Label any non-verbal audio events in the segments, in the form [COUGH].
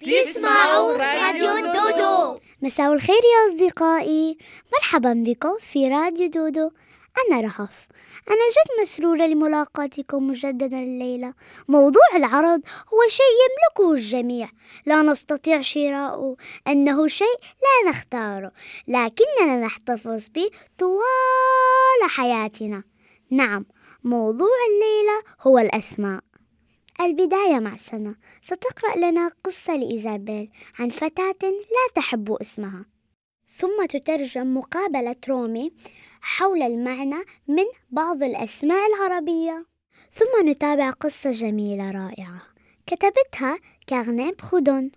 تسمعوا راديو دودو. مساء الخير يا أصدقائي. مرحبا بكم في راديو دودو. أنا رهف. أنا جد مسرورة لملاقاتكم مجددا الليلة. موضوع العرض هو شيء يملكه الجميع. لا نستطيع شراؤه أنه شيء لا نختاره. لكننا نحتفظ به طوال حياتنا. نعم موضوع الليلة هو الأسماء. البداية مع سنة. ستقرأ لنا قصة لإيزابيل عن فتاة لا تحب اسمها. ثم تترجم مقابلة رومي حول المعنى من بعض الأسماء العربية. ثم نتابع قصة جميلة رائعة. كتبتها كارني برودون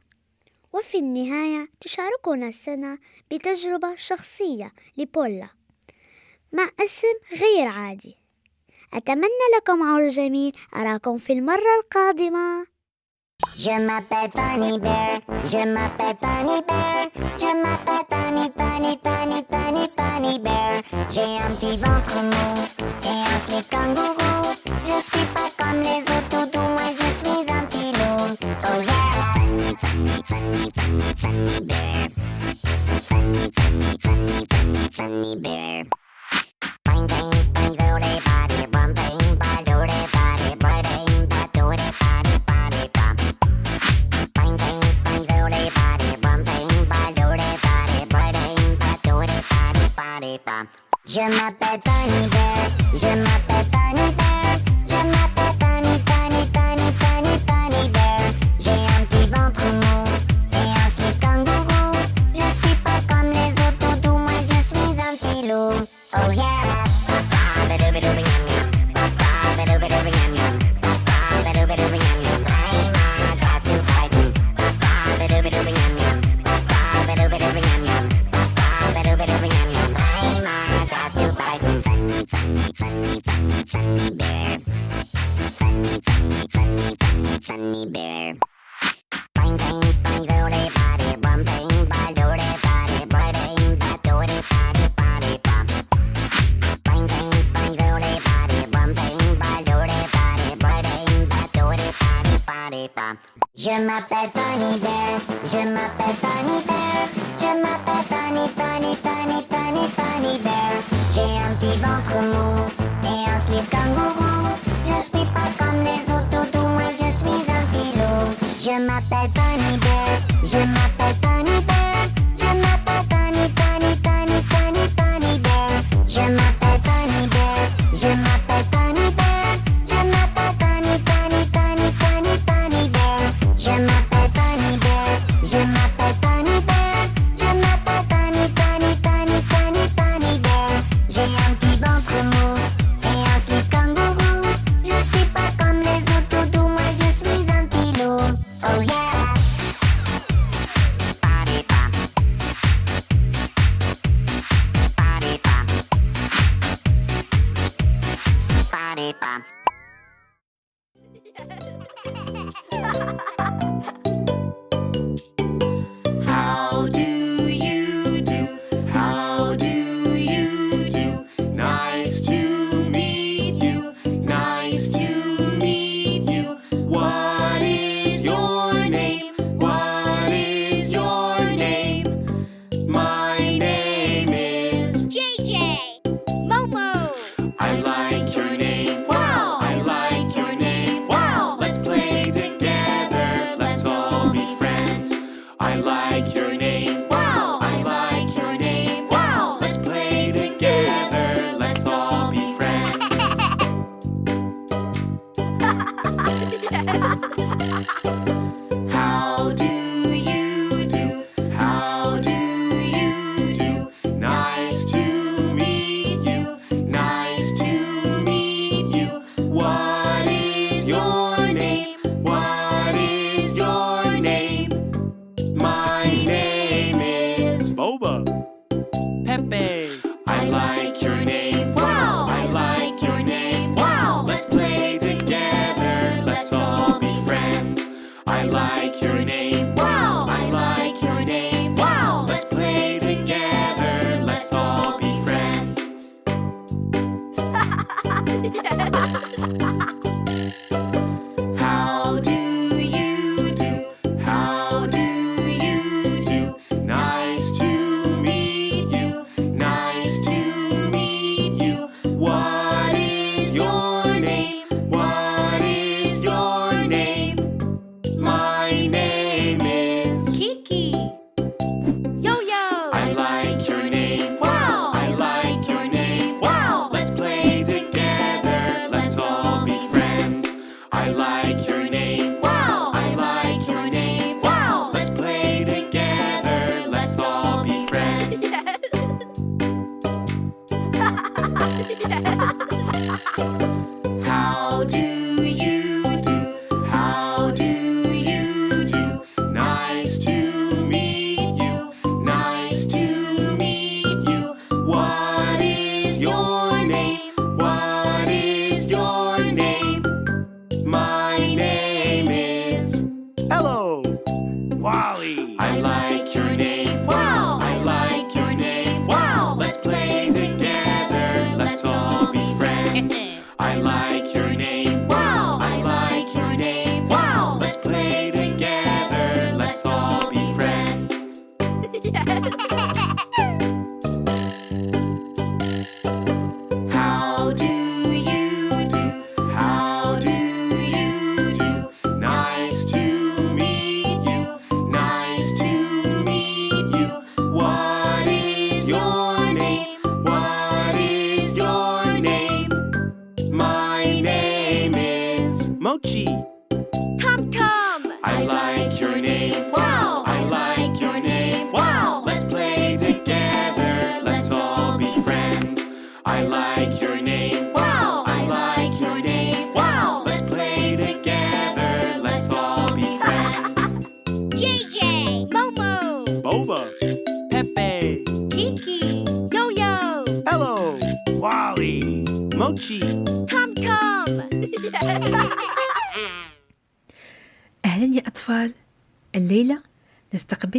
وفي النهاية تشاركنا السنة بتجربة شخصية لبولا مع اسم غير عادي. أتمنى لكم عرض جميل أراكم في المرة القادمة Je m'appelle Fanny Bear, je m'appelle Fanny Bear, je m'appelle Fanny, Fanny, Fanny, Fanny, Fanny Bear. J'ai un petit ventre mou et un slip kangourou. Je suis pas comme les autres toutous, moi je suis un petit loup. Oh yeah! Fanny, Fanny, Fanny, Fanny, Fanny Bear. Fanny, Fanny, Fanny, Fanny, Fanny Bear. Bang, bang, Je m'appelle Funny Bird, je m'appelle Funny Bird, je m'appelle. Funny bear. Je m'appelle Funny Bear, je m'appelle Funny Bear, je m'appelle Funny, Funny, Funny, Funny, Funny Bear. J'ai un petit ventre mou et un slip kangourou. Je suis pas comme les autres Je m'appelle Funny Bear, je m'appelle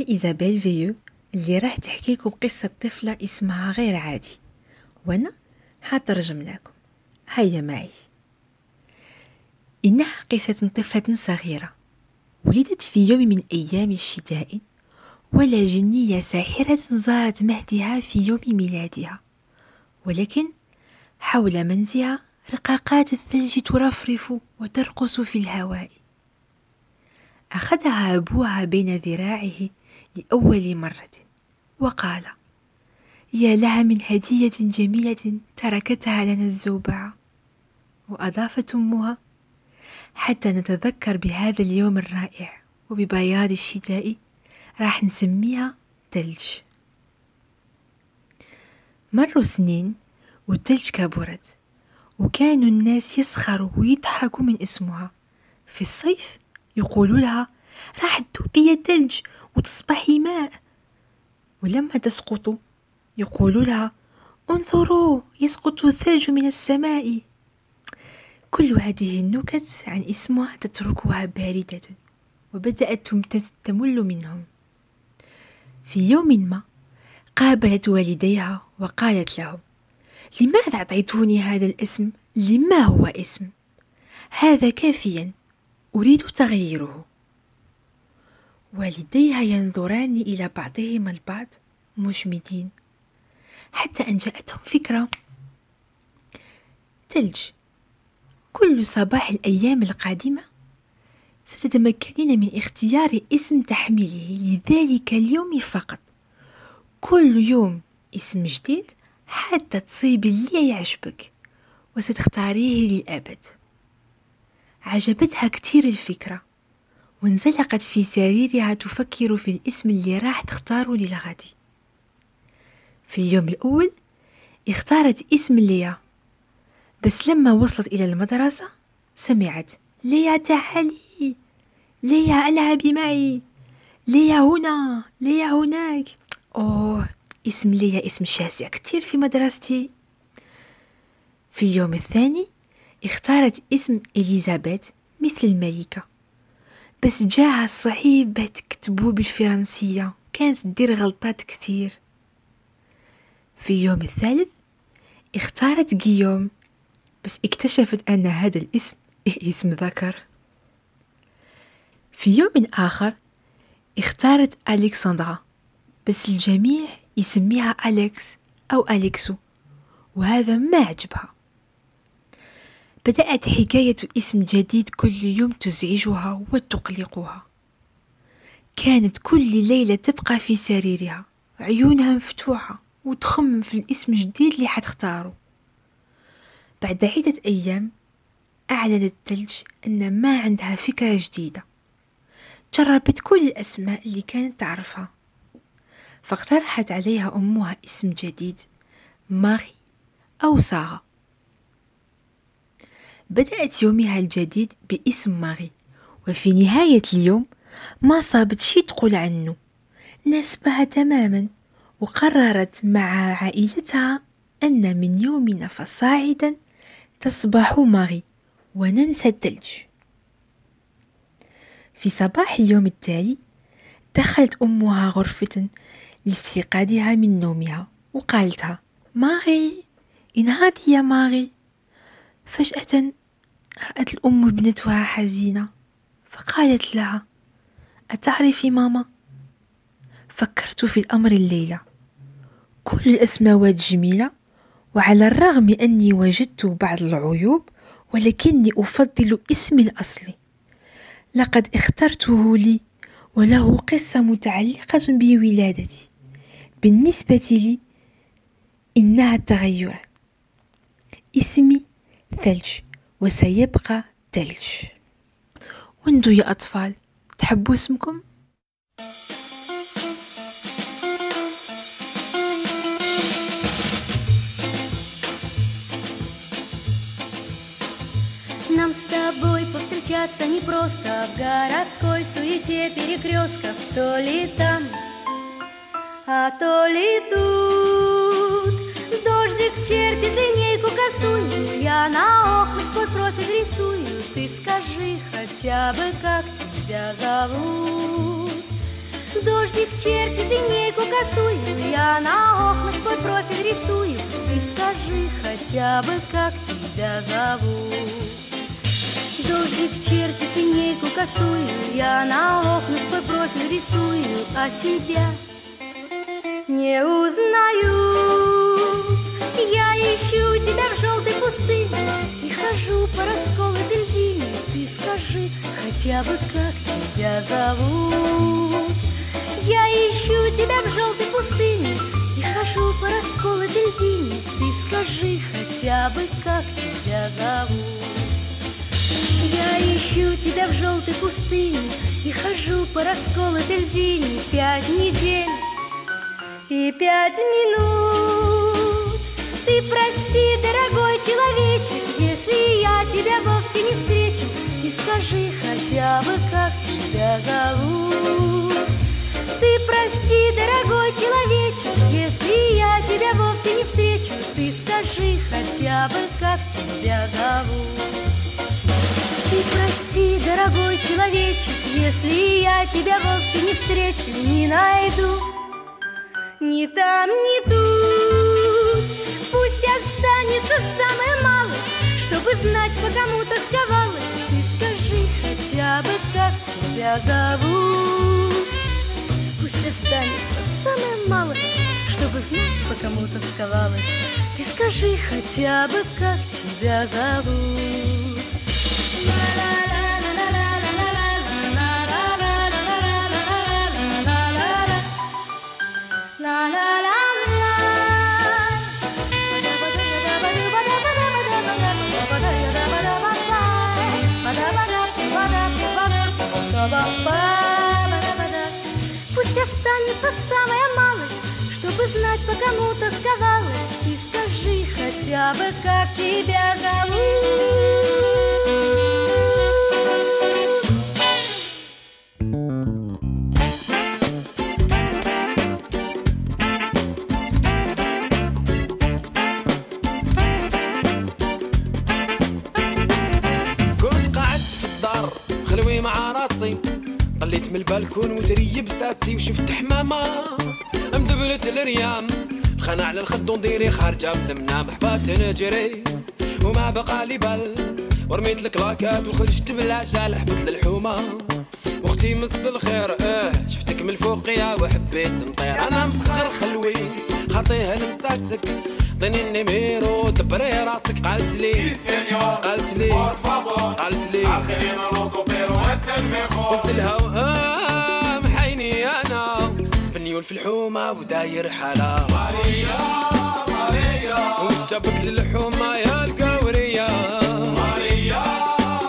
إيزابيل فيو اللي راح تحكي لكم قصة طفلة اسمها غير عادي. وأنا حترجم لكم. هيا معي. إنها قصة طفلة صغيرة. ولدت في يوم من أيام الشتاء ولا جنية ساحرة زارت مهدها في يوم ميلادها. ولكن حول منزلها رقاقات الثلج ترفرف وترقص في الهواء. أخذها أبوها بين ذراعه لأول مرة. وقال يا لها من هدية جميلة تركتها لنا الزوبعة وأضافت أمها حتى نتذكر بهذا اليوم الرائع وببياض الشتاء راح نسميها تلج. مروا سنين والتلج كبرت وكانوا الناس يسخروا ويضحكوا من اسمها. في الصيف يقولوا لها راح تذوبي يا تلج وتصبحي ماء. ولما تسقط يقولوا لها انظروا يسقط الثلج من السماء. كل هذه النكت عن اسمها تتركها باردة وبدأت تمل منهم. في يوم ما قابلت والديها وقالت لهم لماذا أعطيتوني هذا الاسم؟ لما هو اسم؟ هذا كافيا أريد تغييره. والديها ينظران إلى بعضهما البعض مجمدين حتى أن جاءتهم فكرة. تلج كل صباح الأيام القادمة ستتمكنين من اختيار اسم تحميله لذلك اليوم فقط. كل يوم اسم جديد حتى تصيبي اللي يعجبك وستختاريه للأبد. عجبتها كتير الفكرة. وانزلقت في سريرها تفكر في الاسم اللي راح تختاره للغد. في اليوم الأول اختارت اسم ليا بس لما وصلت إلى المدرسة سمعت ليا تعالي ليا ألعبي معي ليا هنا ليا هناك. أوه اسم ليا اسم شاسع كتير في مدرستي. في اليوم الثاني اختارت اسم إليزابيث مثل الملكة. بس جاها صعيبة تكتبو بالفرنسية كانت تدير غلطات كثير. في اليوم الثالث اختارت جيوم بس اكتشفت أن هذا الاسم [LAUGHS] اسم ذكر. في يوم آخر اختارت ألكسندرا بس الجميع يسميها أليكس أو أليكسو وهذا ما عجبها. بدأت حكاية اسم جديد كل يوم تزعجها وتقلقها. كانت كل ليلة تبقى في سريرها عيونها مفتوحة وتخمم في الاسم الجديد اللي حتختاره. بعد عدة أيام أعلنت الثلج أن ما عندها فكرة جديدة. جربت كل الأسماء اللي كانت تعرفها. فاقترحت عليها أمها اسم جديد ماري أو سارة بدأت يومها الجديد باسم ماري وفي نهاية اليوم ما صابت شي تقول عنه. ناسبها تماما وقررت مع عائلتها أن من يومنا فصاعدا تصبح ماري وننسى الثلج. في صباح اليوم التالي دخلت أمها غرفة لاستيقاظها من نومها وقالتها ماري انهضي يا ماري فجأة رأت الأم ابنتها حزينة فقالت لها أتعرفي ماما؟ فكرت في الأمر الليلة. كل الأسماوات جميلة وعلى الرغم أني وجدت بعض العيوب ولكني أفضل اسمي الأصلي لقد اخترته لي وله قصة متعلقة بولادتي. بالنسبة لي إنها التغيرات اسمي ثلج. وسيبقى ثلج وانتو يا أطفال تحبوا اسمكم؟ Нам с тобой повстречаться непросто В городской суете перекрестков То ли там, а то ли тут Дождик чертит линейку косую Я на охоть твой профиль рисую. Ты скажи хотя бы, как тебя зовут? Дождик чертит линейку косую Я на охоть твой профиль рисую. Ты скажи хотя бы, как тебя зовут? Дождик чертит линейку косую Я на окнах твой профиль рисую. А тебя не узнаю Я ищу тебя в желтой пустыне И хожу по расколотой льдине Ты скажи хотя бы, как тебя зовут. Я ищу тебя в желтой пустыне И хожу по расколотой льдине Ты скажи хотя бы, как тебя зовут. Я ищу тебя в желтой пустыне И хожу по расколотой льдине Пять недель и пять минут Ты прости, дорогой человечек Если я тебя вовсе не встречу. И скажи хотя бы, как тебя зовут. Ты прости, дорогой человечек Если я тебя вовсе не встречу. Ты скажи хотя бы, как тебя зовут. Ты прости, дорогой человечек, если я тебя вовсе не встречу, не найду. Ни там, ни тут, останется самое малое, чтобы знать, по кому тосковалась. Ты скажи хотя бы, как тебя зовут. Пусть останется самое малое, чтобы знать, по кому тосковалась. Ты скажи хотя бы, как тебя зовут. Пусть останется самая малость, чтобы знать, по кому тосковалась. И скажи хотя бы, как тебя зовут. على الخد ونديري خارجة من المنام حبات نجري. وما بقى لي بال ورميت الكلاكات وخرجت بالعجال حبت للحومة. وأختي مس الخير آه شفتك من الفوقية وحبيت نطير. أنا مسخر خلوي خاطيها المساسك عطيني النيميرو دبري راسك. قالت لي قالت لي قالت لي قلت لها آه سبنيول في الحومة وداير حاله ماريا ماريا. وش جابك للحومة يا القورية. ماريا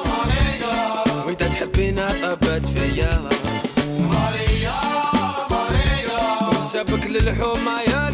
ماريا. وإذا تحبينا طبت فيا. ماريا ماريا. وش جابك للحومة يا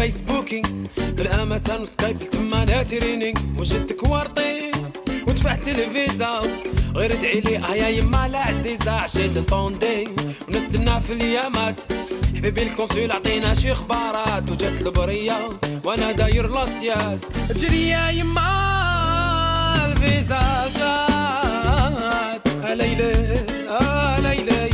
وبديت الفيسبوكينج في الامازون وسكايب تما لا ترينينج وجدتك ورطي ودفعت الفيزا غير ادعي لي آه يا يما لا عزيزة عشيت طوندي ونستنى في اليامات. حبيبي الكونسول عطينا شي اخبارات وجات البرية وأنا داير لاسياس. تجري يا يما الغزال جات. آه ليلى آه ليلى.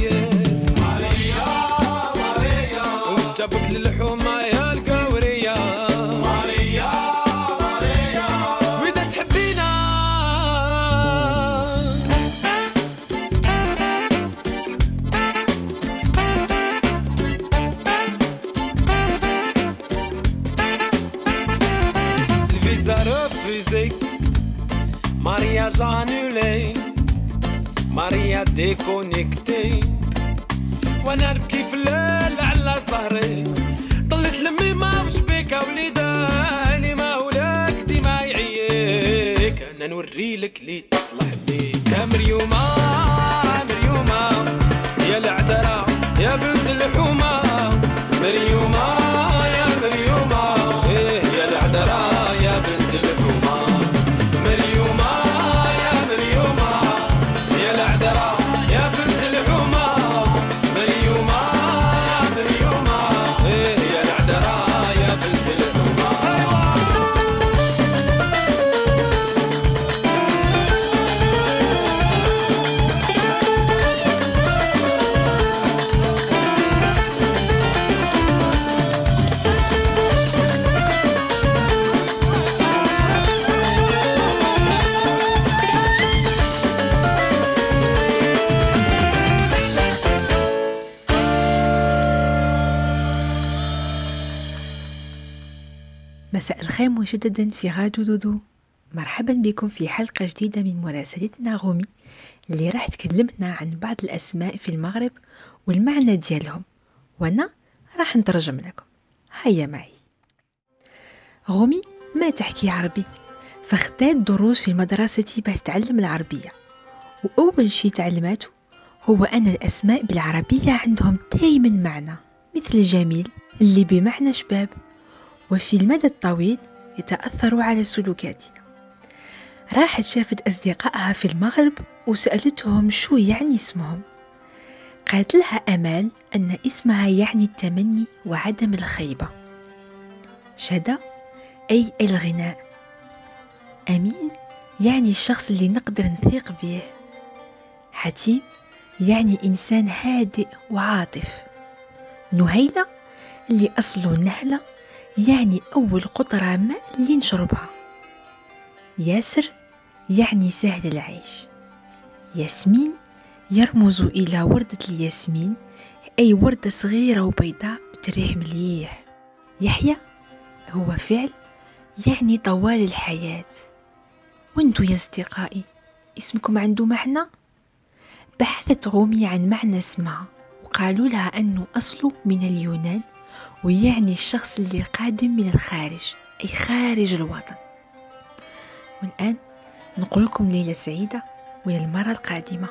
ديكونيكتي. وأنا نبكي في الليل على سهري طلت لمي ما وش بيك يا وليداني ما ولك ديما يعيك. أنا نوري لك لي تصلح بيك مريومة مريومة يا العذرة يا بنت الحومة. مريومة مجددا في راديو دودو. مرحبا بكم في حلقة جديدة من مراسلتنا غومي اللي راح تكلمنا عن بعض الأسماء في المغرب والمعنى ديالهم. وأنا راح نترجم لكم. هيا معي. غومي ما تحكي عربي فاختارت دروس في مدرستي باش تتعلم العربية. وأول شي تعلماته هو أن الأسماء بالعربية عندهم دايما معنى مثل جميل اللي بمعنى شباب. وفي المدى الطويل يتأثر على سلوكاتنا راحت شافت أصدقائها في المغرب وسألتهم شو يعني اسمهم. قالت لها أمال أن اسمها يعني التمني وعدم الخيبة. شدا أي الغناء. أمين يعني الشخص اللي نقدر نثيق به. حتيم يعني إنسان هادئ وعاطف. نهيلة اللي أصله نهلة يعني أول قطرة ماء اللي نشربها. ياسر يعني سهل العيش. ياسمين يرمز إلى وردة الياسمين أي وردة صغيرة وبيضاء تريح مليح. يحيى هو فعل يعني طوال الحياة. وأنتو يا أصدقائي اسمكم عنده معنى؟ بحثت رومي عن معنى اسمها وقالوا لها أنه أصله من اليونان ويعني الشخص اللي قادم من الخارج أي خارج الوطن. والآن نقول لكم ليلة سعيدة وإلى المرة القادمة.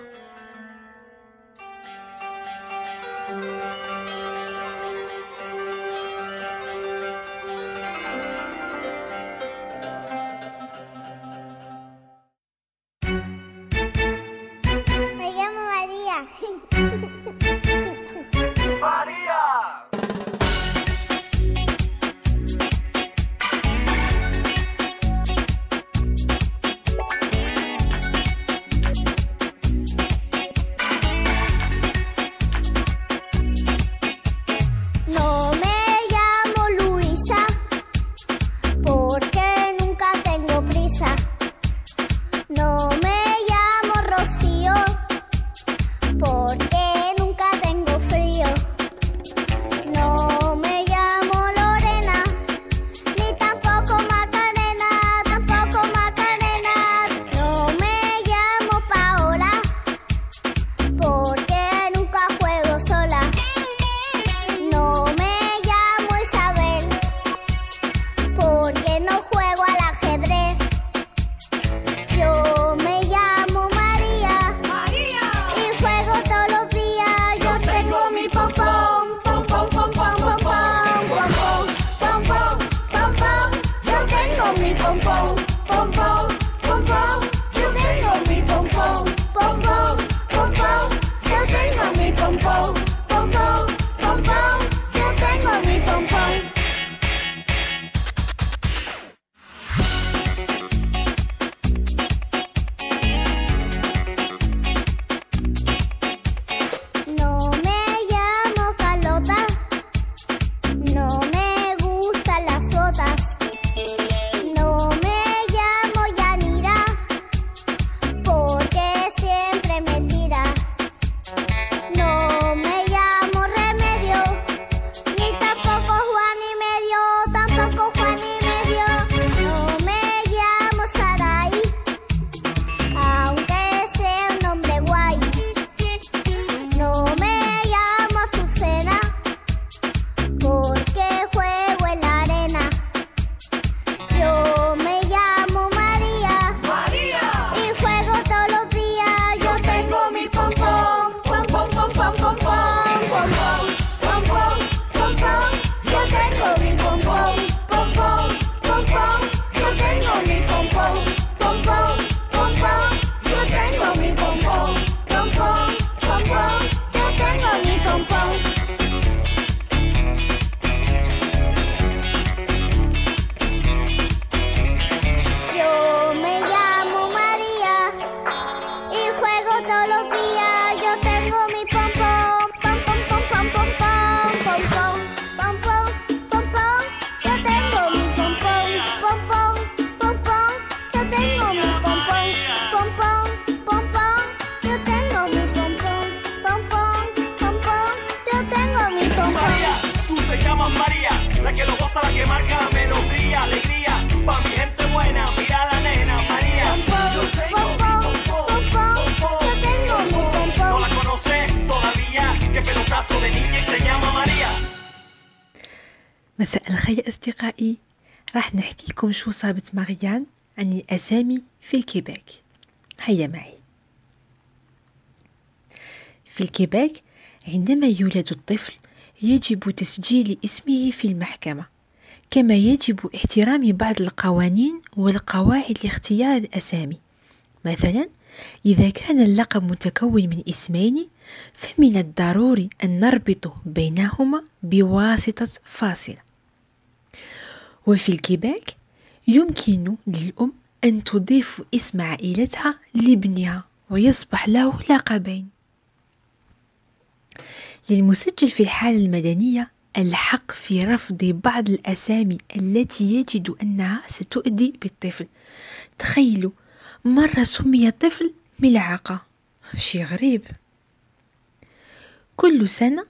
شو صابت ماريان؟ عن الأسامي في الكيباك. هيا معي. في الكيباك عندما يولد الطفل يجب تسجيل اسمه في المحكمة. كما يجب احترام بعض القوانين والقواعد لاختيار الأسامي مثلا إذا كان اللقب متكون من اسمين فمن الضروري أن نربط بينهما بواسطة فاصلة. وفي الكيباك يمكن للأم أن تضيف اسم عائلتها لابنها ويصبح له لقبين. للمسجل في الحالة المدنية الحق في رفض بعض الأسامي التي يجد أنها ستؤذي بالطفل. تخيلوا مرة سمي الطفل ملعقة. شي غريب. كل سنة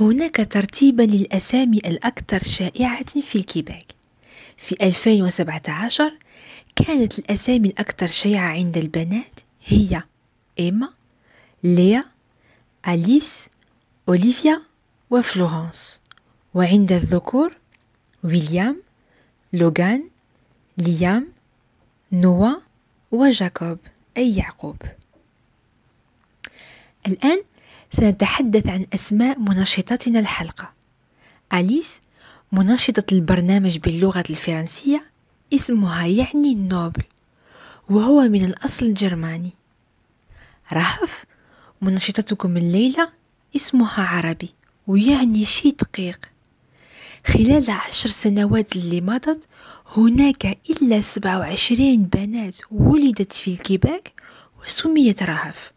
هناك ترتيبا للأسامي الأكثر شائعة في الكيباك في 2017 كانت الأسامي الأكثر شيعة عند البنات هي إيما ليا أليس أوليفيا وفلورانس. وعند الذكور ويليام لوغان ليام نوا وجاكوب أي يعقوب. الآن سنتحدث عن أسماء منشطتنا الحلقة. أليس منشطة البرنامج باللغة الفرنسية اسمها يعني نوبل وهو من الأصل الجرماني. رهف منشطتكم الليلة اسمها عربي ويعني شي دقيق. خلال عشر سنوات اللي مضت هناك إلا سبعة وعشرين بنات ولدت في الكيباك وسميت رهف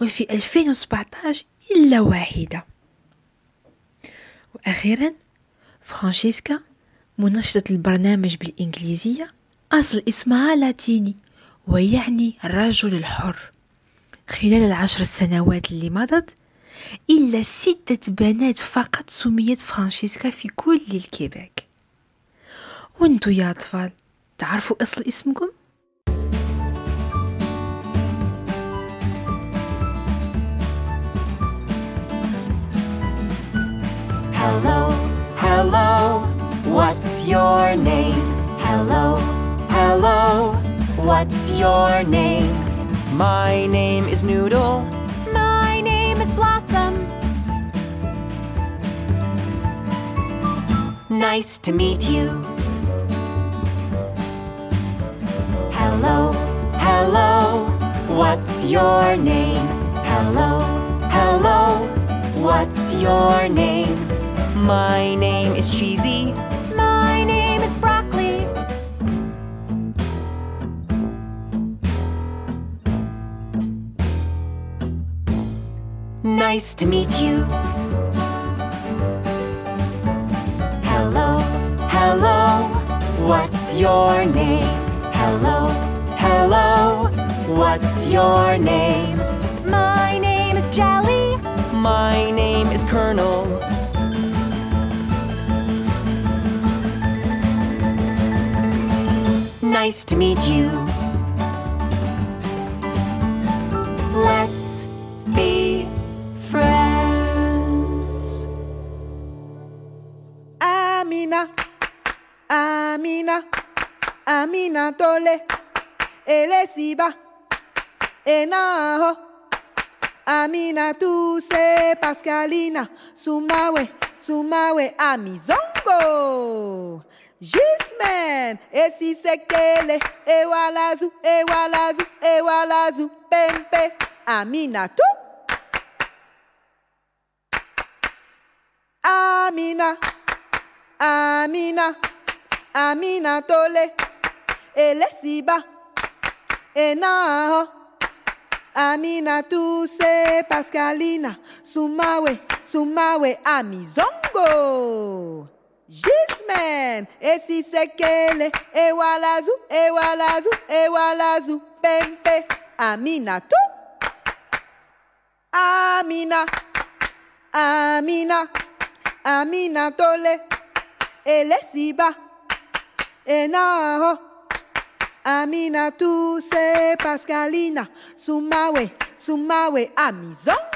وفي 2017 إلا واحدة. وأخيرا فرانشيسكا منشطة البرنامج بالإنجليزية أصل اسمها لاتيني ويعني الرجل الحر. خلال العشر سنوات اللي مضت إلا ستة بنات فقط سميت فرانشيسكا في كل الكيباك وانتو يا أطفال تعرفوا أصل اسمكم؟ Hello, hello, what's your name? Hello, hello, what's your name? My name is Noodle. My name is Blossom. Nice to meet you. Hello, hello, what's your name? Hello, hello, what's your name? My name is Cheesy. My name is Broccoli. Nice to meet you. Hello, hello, what's your name? Hello, hello, what's your name? My name is Jelly. My name is Colonel. Nice to meet you. Let's be friends. Amina, Amina, Amina Tole, Elesiba, Enaho, Amina Tuse, Pascalina, Sumawe, Sumawe, Amizongo. Gisman, esi sekele, ewalazu, ewalazu, ewalazu, pempe, Amina tu. Amina, Amina, Amina tole, elesiba, enaho, Amina tuse, Pascalina, Sumawe, Sumawe, Amizongo. Gisman, esi sekele, ewalazu, ewalazu, ewalazu, pempe, Amina tu. Amina, Amina, Amina tole, elesiba, enaho, Amina tu se Pascalina. Sumawe, Sumawe, Amizongo.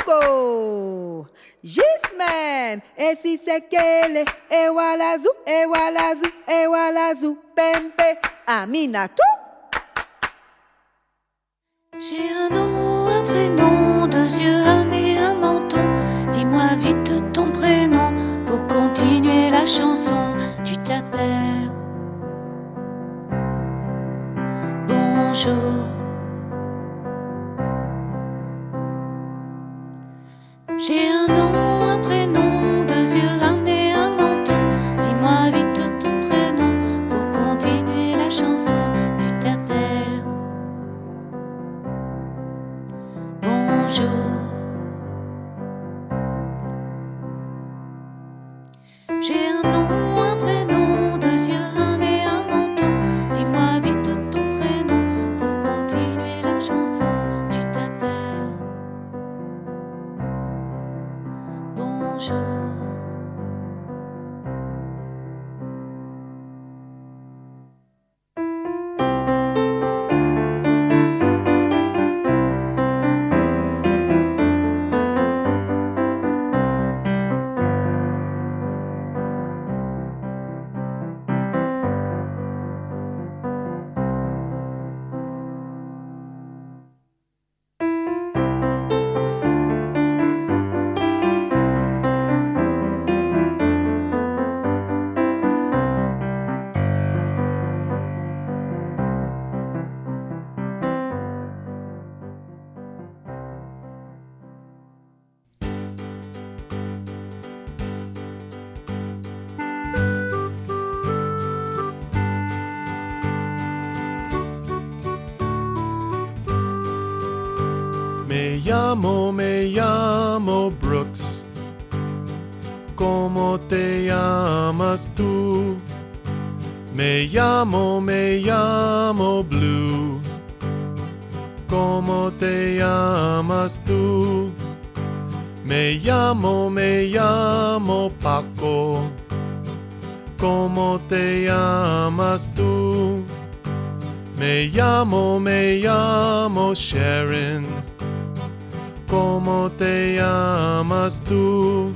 Voilà zou, et voilà zou, pempe, Aminatu. J'ai un nom, un prénom, deux yeux, un nez, un menton. Dis-moi vite ton prénom pour continuer la chanson. Tu t'appelles Bonjour. J'ai un nom, un tú? Me llamo, me llamo Blue. ¿Cómo te llamas tú? Me llamo, me llamo Paco. ¿Cómo te llamas tú? Me llamo, me llamo Sharon. ¿Cómo te llamas tú?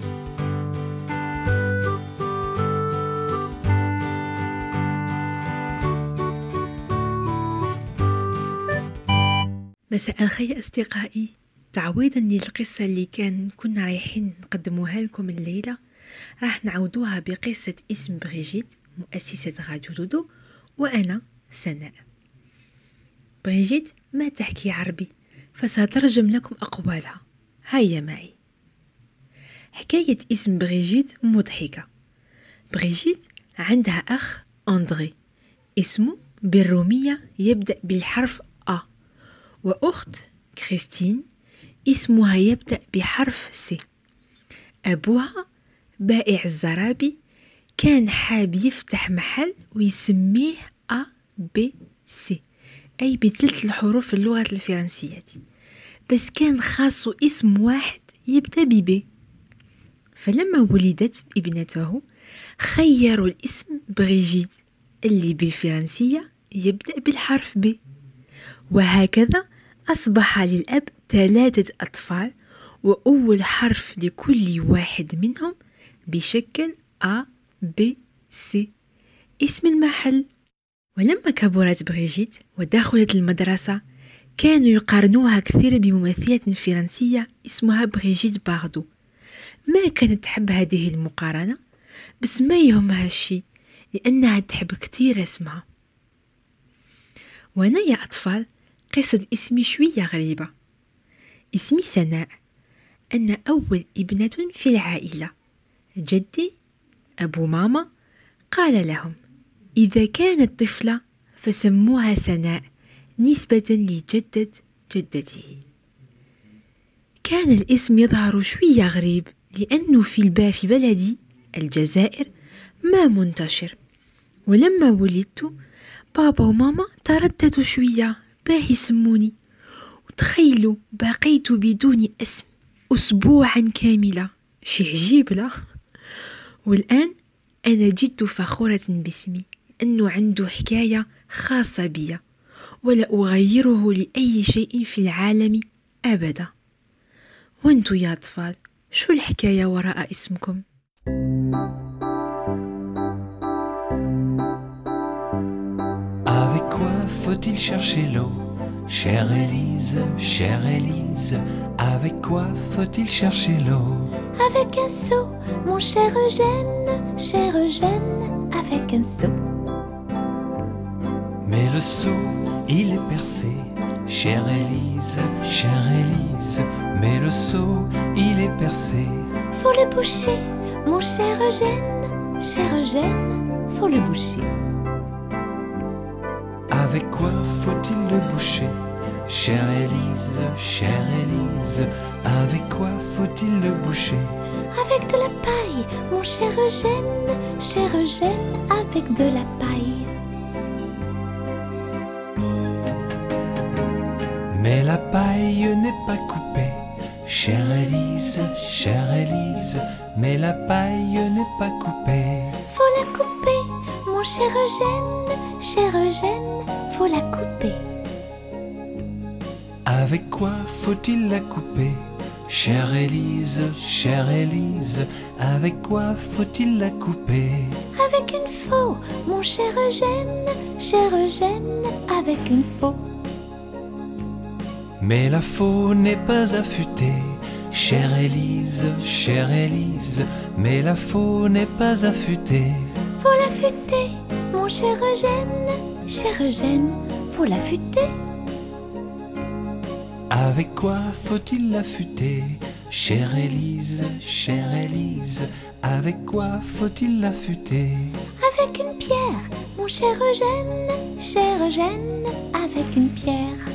مساء الخير أصدقائي. تعويضا للقصة اللي كان كنا رايحين نقدموها لكم الليلة. راح نعودوها بقصة اسم بريجيت مؤسسة راديو دودو وأنا سناء. بريجيت ما تحكي عربي فسأترجم لكم أقوالها. هيا معي. حكاية اسم بريجيت مضحكة. بريجيت عندها أخ أندري اسمه بالرومية يبدأ بالحرف وأخت كريستين اسمها يبدأ بحرف C أبوها بائع الزرابي كان حاب يفتح محل ويسميه A B C أي بثلث الحروف اللغة الفرنسية بس كان خاصو اسم واحد يبدأ ب B فلما ولدت ابنته خيروا الاسم بريجيت اللي بالفرنسية يبدأ بالحرف ب. وهكذا أصبح للأب ثلاثة أطفال وأول حرف لكل واحد منهم بشكل A B C. اسم المحل. ولما كبرت بريجيت ودخلت المدرسة كانوا يقارنوها كثير بممثلة فرنسية اسمها بريجيت باردو. ما كانت تحب هذه المقارنة؟ بس ما يهمها الشي لأنها تحب كتير اسمها. وأنا يا أطفال قصة اسمي شوية غريبة. اسمي سناء. أنا أول ابنة في العائلة. جدي أبو ماما قال لهم إذا كانت طفلة فسموها سناء نسبة لجدة جدته. كان الاسم يظهر شوية غريب لأنه في البا في بلدي الجزائر ما منتشر. ولما ولدت بابا وماما ترددوا شوية باه يسموني وتخيلوا بقيت بدون أسم أسبوعا كاملا شي عجيب لا؟ والآن أنا جد فخورة باسمي لأنه عنده حكاية خاصة بيا ولا أغيره لأي شيء في العالم أبدا. وأنتو يا أطفال شو الحكاية وراء اسمكم؟ Avec quoi faut-il chercher l'eau? Chère Élise, chère Élise, avec quoi faut-il chercher l'eau? Avec un seau, mon cher Eugène, cher Eugène, avec un seau. Mais le seau, il est percé, chère Élise, chère Élise, mais le seau, il est percé. Faut le boucher, mon cher Eugène, cher Eugène, faut le boucher. Avec quoi faut-il le boucher? Chère Élise, chère Élise, avec quoi faut-il le boucher? Avec de la paille, mon cher Eugène, cher Eugène, avec de la paille. Mais la paille n'est pas coupée, chère Élise, chère Élise, mais la paille n'est pas coupée. Faut la couper, mon cher Eugène, cher Eugène, faut la couper. Avec quoi faut-il la couper? Chère Élise, chère Élise, avec quoi faut-il la couper? Avec une faux, mon cher Eugène, cher Eugène, avec une faux. Mais la faux n'est pas affûtée, chère Élise, chère Élise, mais la faux n'est pas affûtée. Faut l'affûter, mon cher Eugène, cher Eugène, faut l'affûter. Avec quoi faut-il l'affûter? Chère Élise, chère Élise, avec quoi faut-il l'affûter? Avec une pierre, mon cher Eugène, cher Eugène, avec une pierre.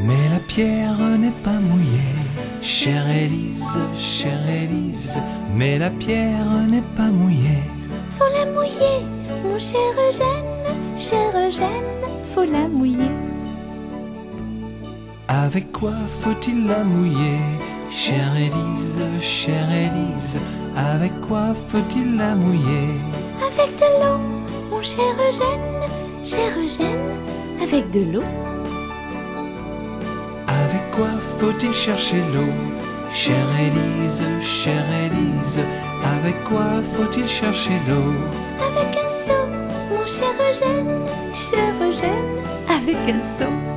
Mais la pierre n'est pas mouillée, chère Élise, chère Élise, mais la pierre n'est pas mouillée. Faut la mouiller, mon cher Eugène, cher Eugène, faut la mouiller. Avec quoi faut-il la mouiller Chère Élise, chère Élise, avec quoi faut-il la mouiller? Avec de l'eau, mon cher Eugène, cher Eugène, avec de l'eau. Avec quoi faut-il chercher l'eau Chère Élise, chère Élise, avec quoi faut-il chercher l'eau? Avec un seau, mon cher Eugène, cher Eugène, avec un seau.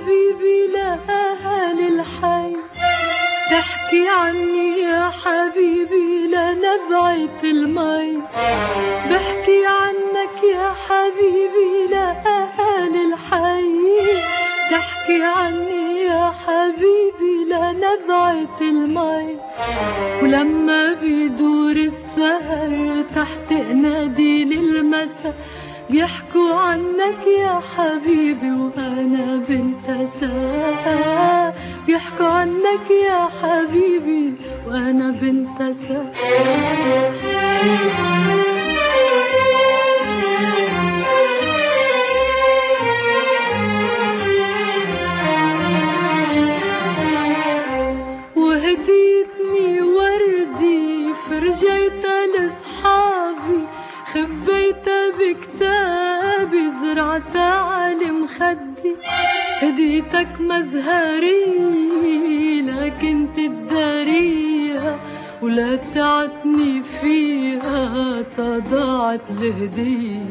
حبيبي لأهل الحي. تحكي عني يا حبيبي لنبعة المي. بحكي عنك يا حبيبي لأهل الحي. تحكي عني يا حبيبي لنبعة المي. ولما بيدور السهر نادي المساء بيحكوا عنك يا حبيبي وأنا بنت ساعة بيحكوا عنك يا حبيبي وأنا بنت وهديتني وردي لصحابي زرعتها على مخدي هديتك مزهري لكن تداريها ولا تعتني فيها تضاعت الهدية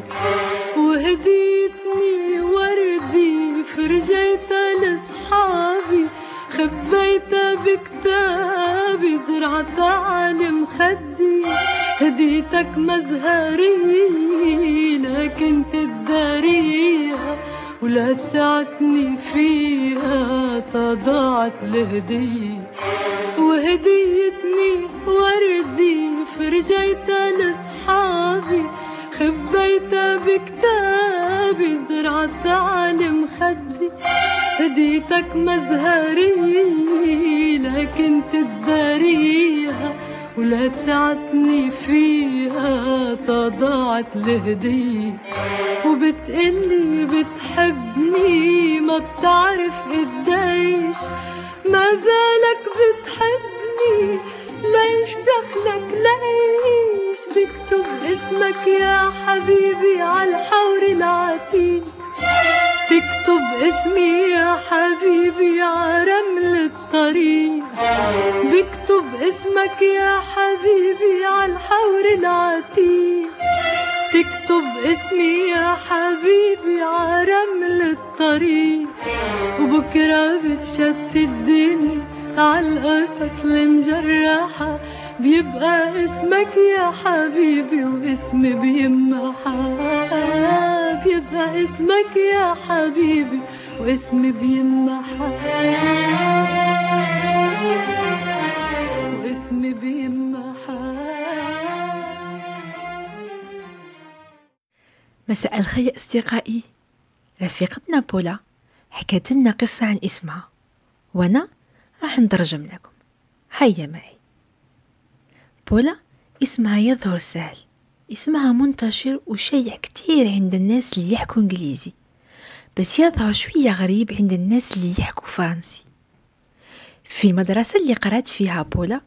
وهديتني وردي فرجيتها لصحابي خبيتها بكتابي زرعتها على مخدي هديتك مزهري لكن تداريها ولا تعتني فيها تضاعت الهدية وهديتني وردي فرجيتها لصحابي خبيتها بكتابي زرعتها على مخدي هديتك مزهري لكن تداريها ولا تعتني فيها تضاعت الهدية وبتقلي بتحبني ما بتعرف قديش. ما زالك بتحبني ليش دخلك ليش بكتب اسمك يا حبيبي عالحور العتيق. تكتب اسمي يا حبيبي عرمل الطريق. بكتب اسمك يا حبيبي عالحور العتيق. تكتب اسمي يا حبيبي عرمل الطريق. وبكرة بتشتت الدنيا عالقصص المجرحة. بيبقى اسمك يا حبيبي واسمي بيمحى بيبقى اسمك يا حبيبي واسمي بيمحى واسمي بيمحى مساء الخير أصدقائي. رفيقتنا بولا حكت لنا قصة عن إسمها. وأنا راح نترجم لكم. هيا معي. بولا اسمها يظهر سهل. اسمها منتشر وشيع كتير عند الناس اللي يحكوا إنجليزي. بس يظهر شوية غريب عند الناس اللي يحكوا فرنسي. في المدرسة اللي قرأت فيها بولا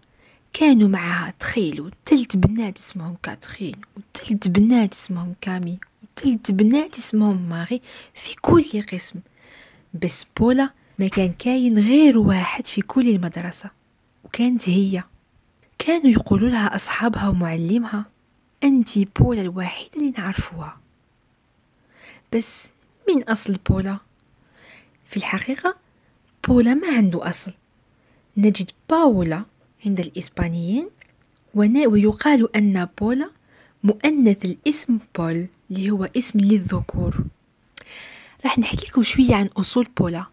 كانوا معها تخيلوا تلت بنات اسمهم كاترين وتلت بنات اسمهم كامي وتلت بنات اسمهم ماري في كل قسم. بس بولا ما كان كاين غير واحد في كل المدرسة وكانت هي. كانوا يقولوا لها أصحابها ومعلمها. أنتي بولا الوحيدة اللي نعرفوها. بس من أصل بولا؟ في الحقيقة بولا ما عنده أصل. نجد باولا عند الإسبانيين ويقال أن بولا مؤنث الاسم بول اللي هو اسم للذكور. راح نحكي لكم شوية عن أصول بولا.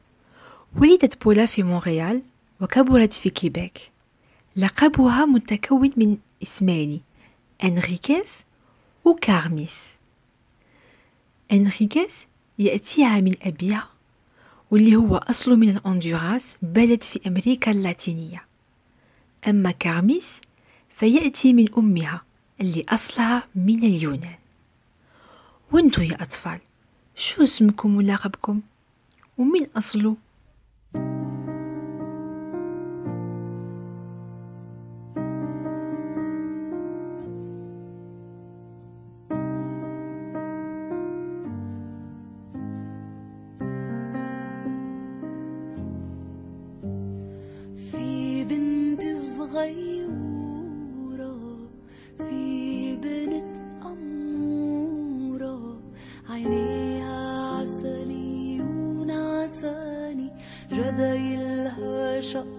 ولدت بولا في مونريال وكبرت في كيبيك. لقبها متكون من اسمين أنريكيس وكارميس. أنريكيس يأتيها من أبيها واللي هو أصله من الأندوراس بلد في أمريكا اللاتينية. أما كارميس فيأتي من أمها اللي أصلها من اليونان. وانتو يا أطفال شو اسمكم ولقبكم ومن أصله؟ عينيها عسلي ونعساني جدايلها شقرة